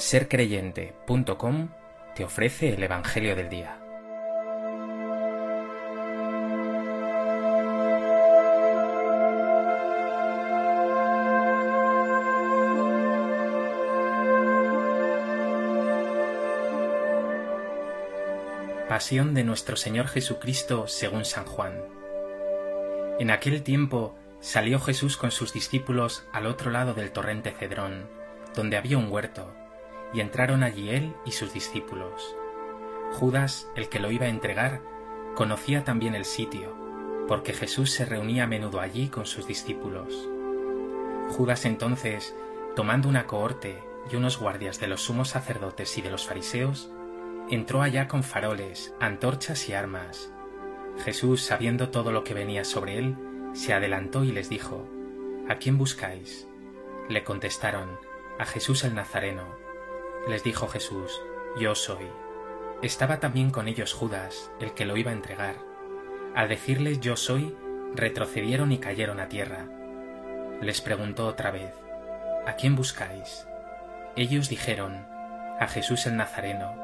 sercreyente.com te ofrece el Evangelio del Día. Pasión de nuestro Señor Jesucristo según San Juan. En aquel tiempo salió Jesús con sus discípulos al otro lado del torrente Cedrón, donde había un huerto y entraron allí él y sus discípulos. Judas, el que lo iba a entregar, conocía también el sitio, porque Jesús se reunía a menudo allí con sus discípulos. Judas entonces, tomando una cohorte y unos guardias de los sumos sacerdotes y de los fariseos, entró allá con faroles, antorchas y armas. Jesús, sabiendo todo lo que venía sobre él, se adelantó y les dijo, ¿A quién buscáis? Le contestaron, a Jesús el Nazareno. Les dijo Jesús, Yo soy. Estaba también con ellos Judas, el que lo iba a entregar. Al decirles Yo soy, retrocedieron y cayeron a tierra. Les preguntó otra vez, ¿A quién buscáis? Ellos dijeron, A Jesús el Nazareno.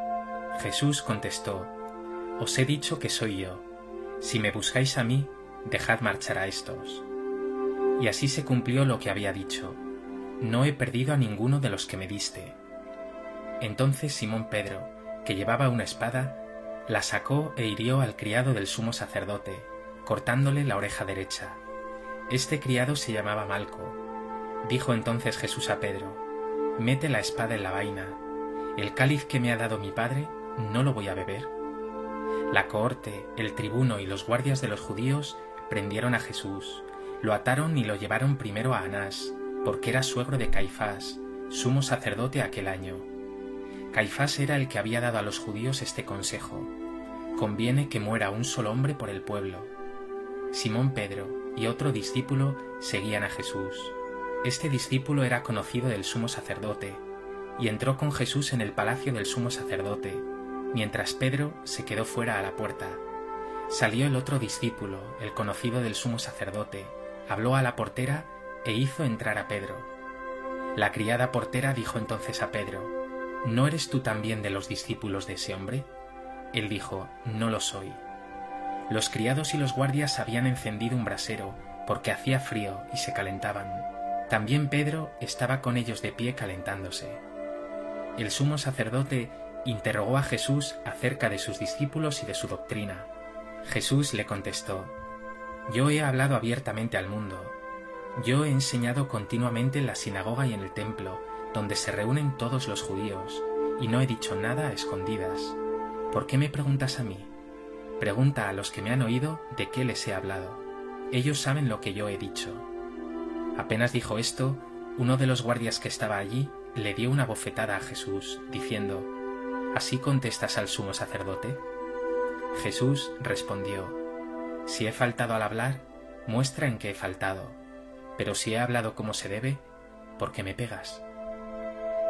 Jesús contestó, Os he dicho que soy yo. Si me buscáis a mí, dejad marchar a estos. Y así se cumplió lo que había dicho. No he perdido a ninguno de los que me diste. Entonces Simón Pedro, que llevaba una espada, la sacó e hirió al criado del sumo sacerdote, cortándole la oreja derecha. Este criado se llamaba Malco. Dijo entonces Jesús a Pedro, Mete la espada en la vaina. El cáliz que me ha dado mi padre, ¿no lo voy a beber? La cohorte, el tribuno y los guardias de los judíos prendieron a Jesús, lo ataron y lo llevaron primero a Anás, porque era suegro de Caifás, sumo sacerdote aquel año Caifás era el que había dado a los judíos este consejo. Conviene que muera un solo hombre por el pueblo. Simón Pedro y otro discípulo seguían a Jesús. Este discípulo era conocido del sumo sacerdote, y entró con Jesús en el palacio del sumo sacerdote, mientras Pedro se quedó fuera a la puerta. Salió el otro discípulo, el conocido del sumo sacerdote, habló a la portera e hizo entrar a Pedro. La criada portera dijo entonces a Pedro, ¿No eres tú también de los discípulos de ese hombre? Él dijo, No lo soy. Los criados y los guardias habían encendido un brasero, porque hacía frío y se calentaban. También Pedro estaba con ellos de pie calentándose. El sumo sacerdote interrogó a Jesús acerca de sus discípulos y de su doctrina. Jesús le contestó, Yo he hablado abiertamente al mundo. Yo he enseñado continuamente en la sinagoga y en el templo, donde se reúnen todos los judíos, y no he dicho nada a escondidas. ¿Por qué me preguntas a mí? Pregunta a los que me han oído de qué les he hablado. Ellos saben lo que yo he dicho. Apenas dijo esto, uno de los guardias que estaba allí le dio una bofetada a Jesús, diciendo, ¿Así contestas al sumo sacerdote? Jesús respondió, Si he faltado al hablar, muestra en qué he faltado, pero si he hablado como se debe, ¿por qué me pegas?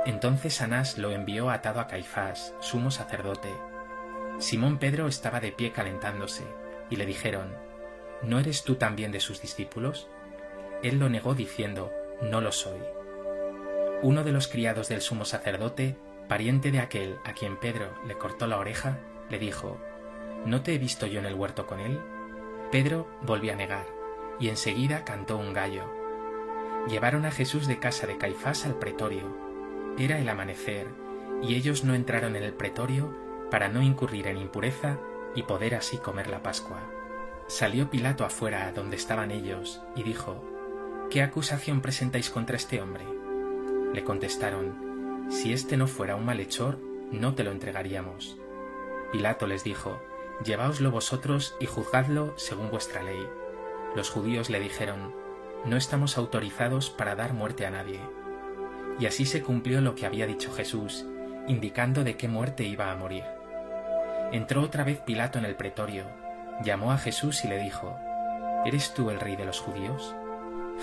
Entonces Anás lo envió atado a Caifás, sumo sacerdote. Simón Pedro estaba de pie calentándose, y le dijeron, ¿No eres tú también de sus discípulos? Él lo negó diciendo, No lo soy. Uno de los criados del sumo sacerdote, pariente de aquel a quien Pedro le cortó la oreja, le dijo, ¿No te he visto yo en el huerto con él? Pedro volvió a negar, y enseguida cantó un gallo. Llevaron a Jesús de casa de Caifás al pretorio, era el amanecer, y ellos no entraron en el pretorio para no incurrir en impureza y poder así comer la Pascua. Salió Pilato afuera donde estaban ellos y dijo, ¿Qué acusación presentáis contra este hombre? Le contestaron, Si este no fuera un malhechor, no te lo entregaríamos. Pilato les dijo, Lleváoslo vosotros y juzgadlo según vuestra ley. Los judíos le dijeron, No estamos autorizados para dar muerte a nadie y así se cumplió lo que había dicho Jesús, indicando de qué muerte iba a morir. Entró otra vez Pilato en el pretorio, llamó a Jesús y le dijo, ¿Eres tú el rey de los judíos?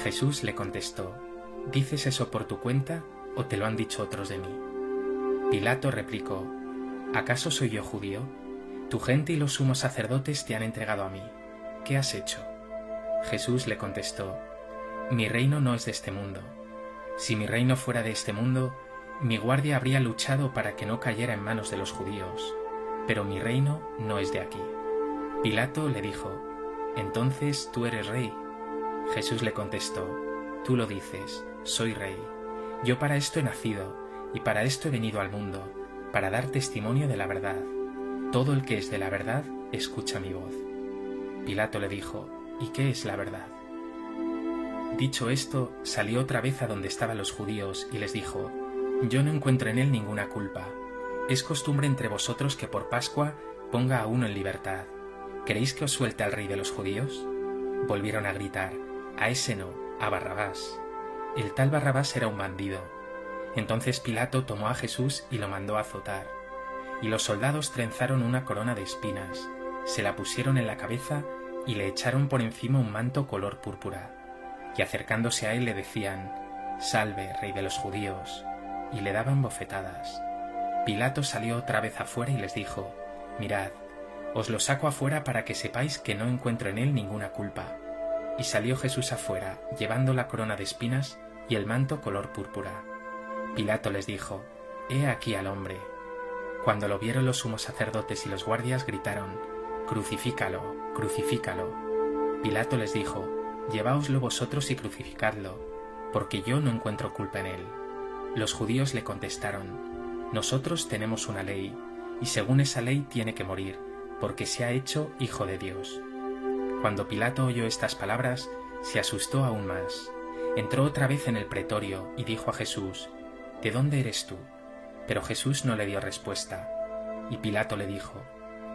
Jesús le contestó, ¿Dices eso por tu cuenta o te lo han dicho otros de mí? Pilato replicó, ¿acaso soy yo judío? Tu gente y los sumos sacerdotes te han entregado a mí. ¿Qué has hecho? Jesús le contestó, Mi reino no es de este mundo. Si mi reino fuera de este mundo, mi guardia habría luchado para que no cayera en manos de los judíos, pero mi reino no es de aquí. Pilato le dijo, Entonces tú eres rey. Jesús le contestó, Tú lo dices, soy rey. Yo para esto he nacido, y para esto he venido al mundo, para dar testimonio de la verdad. Todo el que es de la verdad, escucha mi voz. Pilato le dijo, ¿Y qué es la verdad? Dicho esto, salió otra vez a donde estaban los judíos y les dijo, Yo no encuentro en él ninguna culpa. Es costumbre entre vosotros que por Pascua ponga a uno en libertad. ¿Queréis que os suelte al rey de los judíos? Volvieron a gritar, a ese no, a Barrabás. El tal Barrabás era un bandido. Entonces Pilato tomó a Jesús y lo mandó a azotar. Y los soldados trenzaron una corona de espinas, se la pusieron en la cabeza y le echaron por encima un manto color púrpura. Y acercándose a él le decían, Salve, rey de los judíos, y le daban bofetadas. Pilato salió otra vez afuera y les dijo, Mirad, os lo saco afuera para que sepáis que no encuentro en él ninguna culpa. Y salió Jesús afuera, llevando la corona de espinas y el manto color púrpura. Pilato les dijo, He aquí al hombre. Cuando lo vieron los sumos sacerdotes y los guardias gritaron, Crucifícalo, crucifícalo. Pilato les dijo, Lleváoslo vosotros y crucificadlo, porque yo no encuentro culpa en él. Los judíos le contestaron, Nosotros tenemos una ley, y según esa ley tiene que morir, porque se ha hecho hijo de Dios. Cuando Pilato oyó estas palabras, se asustó aún más. Entró otra vez en el pretorio y dijo a Jesús, ¿De dónde eres tú? Pero Jesús no le dio respuesta. Y Pilato le dijo,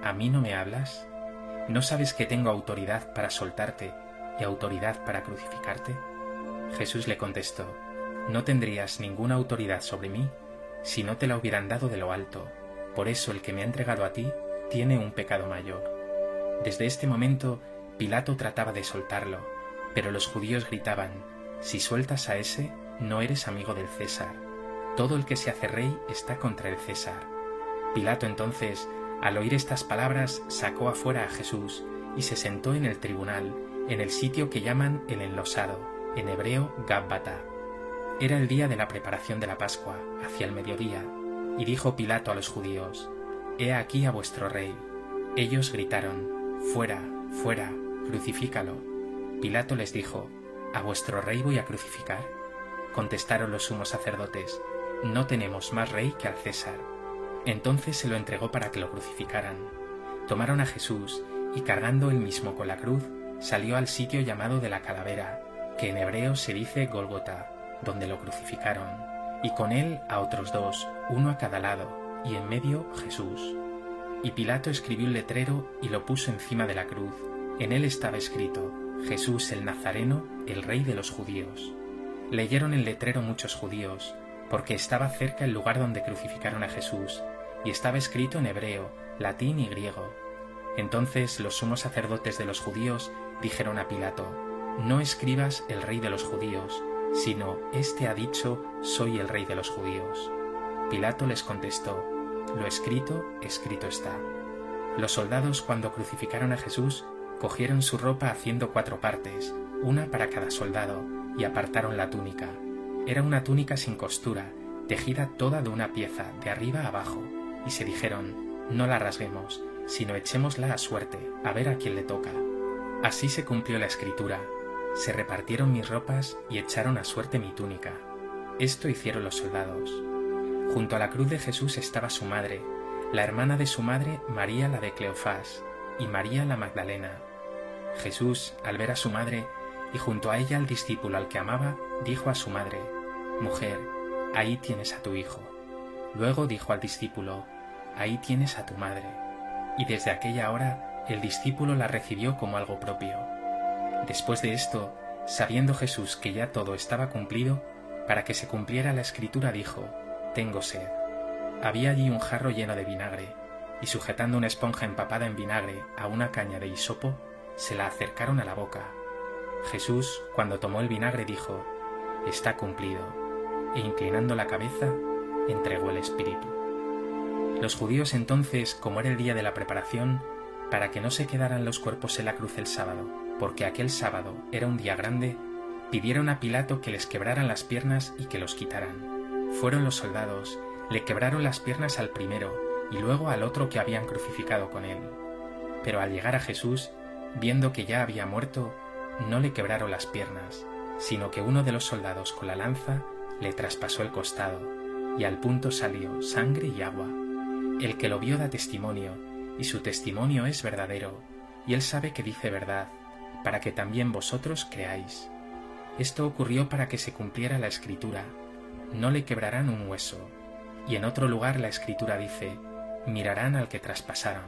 ¿A mí no me hablas? ¿No sabes que tengo autoridad para soltarte y autoridad para crucificarte? Jesús le contestó, No tendrías ninguna autoridad sobre mí si no te la hubieran dado de lo alto. Por eso el que me ha entregado a ti tiene un pecado mayor. Desde este momento Pilato trataba de soltarlo, pero los judíos gritaban, Si sueltas a ese, no eres amigo del César. Todo el que se hace rey está contra el César. Pilato entonces, al oír estas palabras, sacó afuera a Jesús y se sentó en el tribunal, en el sitio que llaman el enlosado, en hebreo Gabbata. Era el día de la preparación de la Pascua, hacia el mediodía, y dijo Pilato a los judíos, He aquí a vuestro rey. Ellos gritaron, Fuera, fuera, crucifícalo. Pilato les dijo, ¿A vuestro rey voy a crucificar? Contestaron los sumos sacerdotes, No tenemos más rey que al César. Entonces se lo entregó para que lo crucificaran. Tomaron a Jesús y cargando él mismo con la cruz, salió al sitio llamado de la calavera, que en hebreo se dice Gólgota, donde lo crucificaron, y con él a otros dos, uno a cada lado, y en medio Jesús. Y Pilato escribió un letrero y lo puso encima de la cruz. En él estaba escrito, Jesús el Nazareno, el rey de los judíos. Leyeron el letrero muchos judíos, porque estaba cerca el lugar donde crucificaron a Jesús, y estaba escrito en hebreo, latín y griego. Entonces los sumos sacerdotes de los judíos dijeron a Pilato, No escribas el rey de los judíos, sino, Este ha dicho, soy el rey de los judíos. Pilato les contestó, Lo escrito, escrito está. Los soldados cuando crucificaron a Jesús, cogieron su ropa haciendo cuatro partes, una para cada soldado, y apartaron la túnica. Era una túnica sin costura, tejida toda de una pieza, de arriba a abajo, y se dijeron, no la rasguemos, sino echémosla a suerte, a ver a quién le toca. Así se cumplió la escritura, se repartieron mis ropas y echaron a suerte mi túnica. Esto hicieron los soldados. Junto a la cruz de Jesús estaba su madre, la hermana de su madre María la de Cleofás y María la Magdalena. Jesús, al ver a su madre y junto a ella al discípulo al que amaba, dijo a su madre, Mujer, ahí tienes a tu hijo. Luego dijo al discípulo, Ahí tienes a tu madre. Y desde aquella hora el discípulo la recibió como algo propio. Después de esto, sabiendo Jesús que ya todo estaba cumplido, para que se cumpliera la escritura dijo, Tengo sed. Había allí un jarro lleno de vinagre, y sujetando una esponja empapada en vinagre a una caña de hisopo, se la acercaron a la boca. Jesús, cuando tomó el vinagre, dijo, Está cumplido, e inclinando la cabeza, entregó el Espíritu. Los judíos entonces, como era el día de la preparación, para que no se quedaran los cuerpos en la cruz el sábado, porque aquel sábado era un día grande, pidieron a Pilato que les quebraran las piernas y que los quitaran. Fueron los soldados, le quebraron las piernas al primero y luego al otro que habían crucificado con él. Pero al llegar a Jesús, viendo que ya había muerto, no le quebraron las piernas, sino que uno de los soldados con la lanza le traspasó el costado, y al punto salió sangre y agua. El que lo vio da testimonio, y su testimonio es verdadero, y él sabe que dice verdad, para que también vosotros creáis. Esto ocurrió para que se cumpliera la escritura, no le quebrarán un hueso. Y en otro lugar la escritura dice, mirarán al que traspasaron.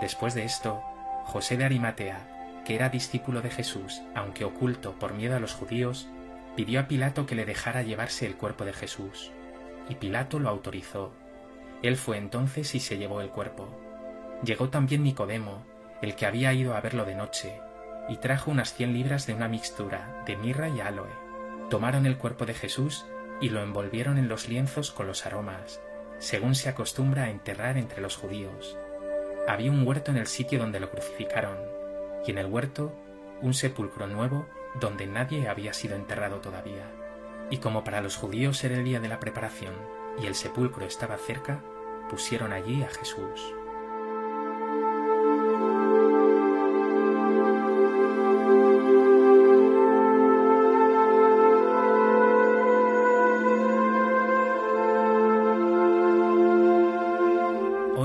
Después de esto, José de Arimatea, que era discípulo de Jesús, aunque oculto por miedo a los judíos, pidió a Pilato que le dejara llevarse el cuerpo de Jesús, y Pilato lo autorizó. Él fue entonces y se llevó el cuerpo. Llegó también Nicodemo, el que había ido a verlo de noche, y trajo unas cien libras de una mixtura de mirra y aloe. Tomaron el cuerpo de Jesús y lo envolvieron en los lienzos con los aromas, según se acostumbra a enterrar entre los judíos. Había un huerto en el sitio donde lo crucificaron, y en el huerto un sepulcro nuevo donde nadie había sido enterrado todavía. Y como para los judíos era el día de la preparación y el sepulcro estaba cerca, pusieron allí a Jesús.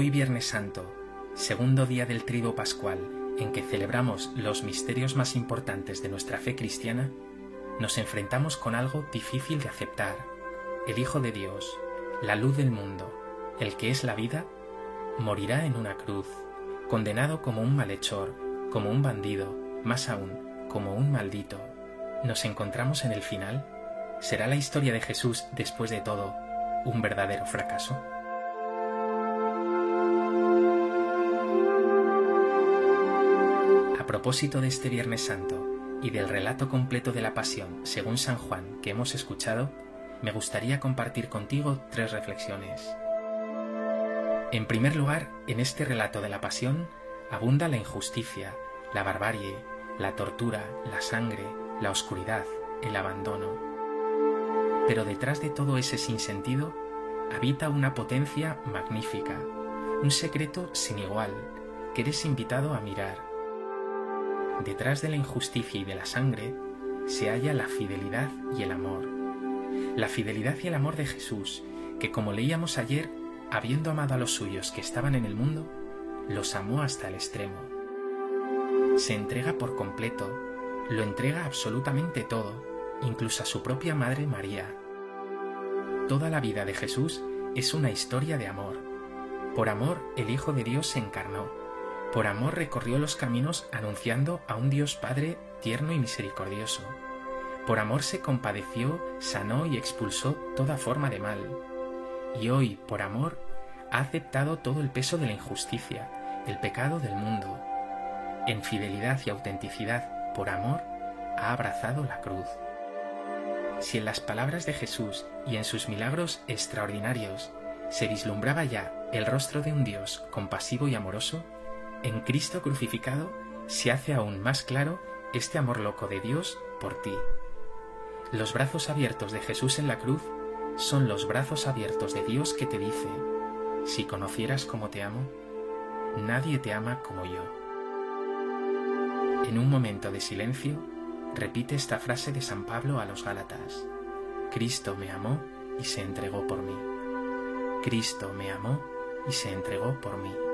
Viernes Santo, segundo día del trido pascual, en que celebramos los misterios más importantes de nuestra fe cristiana, nos enfrentamos con algo difícil de aceptar. El Hijo de Dios, la luz del mundo, el que es la vida, morirá en una cruz, condenado como un malhechor, como un bandido, más aún, como un maldito. ¿Nos encontramos en el final? ¿Será la historia de Jesús, después de todo, un verdadero fracaso? Propósito de este Viernes Santo y del relato completo de la Pasión según San Juan que hemos escuchado, me gustaría compartir contigo tres reflexiones. En primer lugar, en este relato de la Pasión abunda la injusticia, la barbarie, la tortura, la sangre, la oscuridad, el abandono. Pero detrás de todo ese sinsentido habita una potencia magnífica, un secreto sin igual, que eres invitado a mirar. Detrás de la injusticia y de la sangre se halla la fidelidad y el amor. La fidelidad y el amor de Jesús, que como leíamos ayer, habiendo amado a los suyos que estaban en el mundo, los amó hasta el extremo. Se entrega por completo, lo entrega absolutamente todo, incluso a su propia Madre María. Toda la vida de Jesús es una historia de amor. Por amor el Hijo de Dios se encarnó. Por amor recorrió los caminos anunciando a un Dios Padre tierno y misericordioso. Por amor se compadeció, sanó y expulsó toda forma de mal. Y hoy, por amor, ha aceptado todo el peso de la injusticia, el pecado del mundo. En fidelidad y autenticidad, por amor, ha abrazado la cruz. Si en las palabras de Jesús y en sus milagros extraordinarios se vislumbraba ya el rostro de un Dios compasivo y amoroso, en Cristo crucificado se hace aún más claro este amor loco de Dios por ti. Los brazos abiertos de Jesús en la cruz son los brazos abiertos de Dios que te dice, si conocieras cómo te amo, nadie te ama como yo. En un momento de silencio, repite esta frase de San Pablo a los Gálatas. Cristo me amó y se entregó por mí. Cristo me amó y se entregó por mí.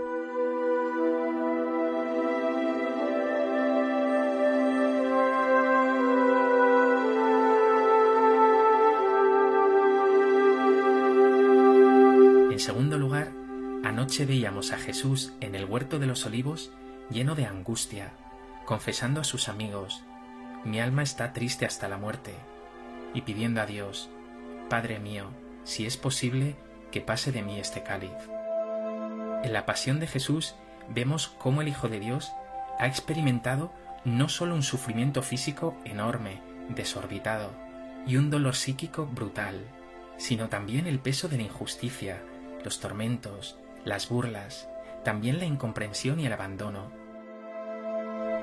Veíamos a Jesús en el huerto de los olivos lleno de angustia, confesando a sus amigos, mi alma está triste hasta la muerte, y pidiendo a Dios, Padre mío, si es posible, que pase de mí este cáliz. En la pasión de Jesús vemos cómo el Hijo de Dios ha experimentado no solo un sufrimiento físico enorme, desorbitado, y un dolor psíquico brutal, sino también el peso de la injusticia, los tormentos, las burlas, también la incomprensión y el abandono.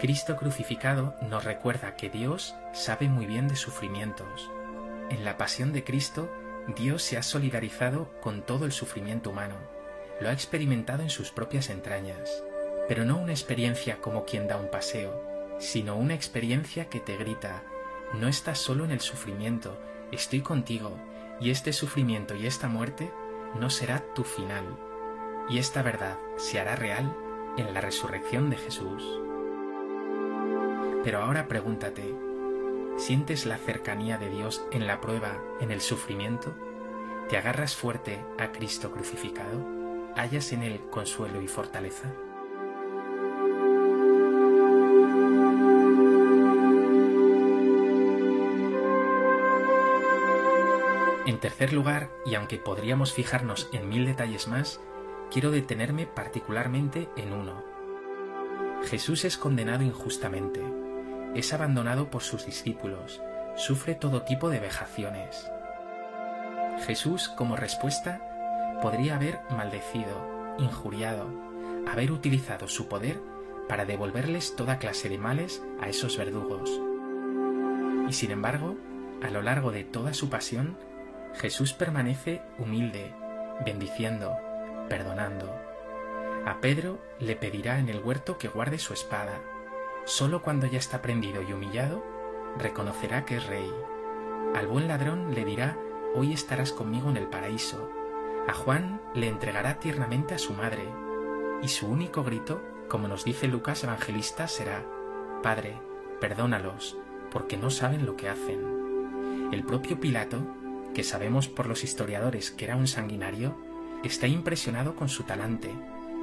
Cristo crucificado nos recuerda que Dios sabe muy bien de sufrimientos. En la pasión de Cristo Dios se ha solidarizado con todo el sufrimiento humano, lo ha experimentado en sus propias entrañas, pero no una experiencia como quien da un paseo, sino una experiencia que te grita, no estás solo en el sufrimiento, estoy contigo, y este sufrimiento y esta muerte no será tu final, y esta verdad se hará real en la resurrección de Jesús. Pero ahora pregúntate, ¿sientes la cercanía de Dios en la prueba, en el sufrimiento? ¿Te agarras fuerte a Cristo crucificado? ¿Hallas en Él consuelo y fortaleza? En tercer lugar, y aunque podríamos fijarnos en mil detalles más, quiero detenerme particularmente en uno. Jesús es condenado injustamente, es abandonado por sus discípulos, sufre todo tipo de vejaciones. Jesús, como respuesta, podría haber maldecido, injuriado, haber utilizado su poder para devolverles toda clase de males a esos verdugos. Y sin embargo, a lo largo de toda su pasión, Jesús permanece humilde, bendiciendo, perdonando. A Pedro le pedirá en el huerto que guarde su espada. Solo cuando ya está prendido y humillado, reconocerá que es rey. Al buen ladrón le dirá, hoy estarás conmigo en el paraíso. A Juan le entregará tiernamente a su madre. Y su único grito, como nos dice Lucas Evangelista, será, Padre, perdónalos, porque no saben lo que hacen. El propio Pilato que sabemos por los historiadores que era un sanguinario, está impresionado con su talante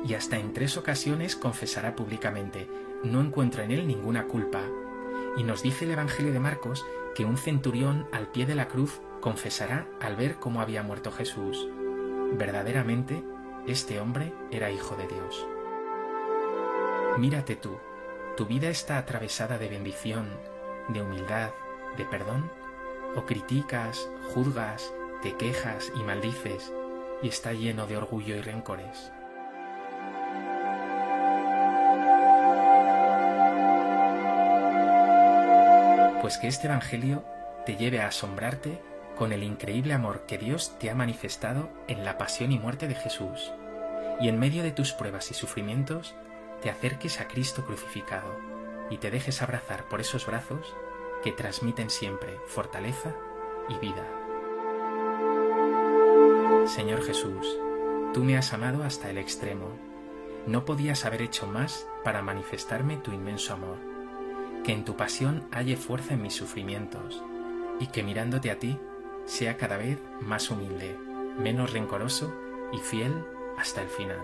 y hasta en tres ocasiones confesará públicamente, no encuentro en él ninguna culpa. Y nos dice el Evangelio de Marcos que un centurión al pie de la cruz confesará al ver cómo había muerto Jesús. Verdaderamente, este hombre era hijo de Dios. Mírate tú, tu vida está atravesada de bendición, de humildad, de perdón o criticas, juzgas, te quejas y maldices y está lleno de orgullo y rencores. Pues que este Evangelio te lleve a asombrarte con el increíble amor que Dios te ha manifestado en la pasión y muerte de Jesús, y en medio de tus pruebas y sufrimientos te acerques a Cristo crucificado y te dejes abrazar por esos brazos que transmiten siempre fortaleza y vida. Señor Jesús, tú me has amado hasta el extremo. No podías haber hecho más para manifestarme tu inmenso amor. Que en tu pasión halle fuerza en mis sufrimientos y que mirándote a ti sea cada vez más humilde, menos rencoroso y fiel hasta el final.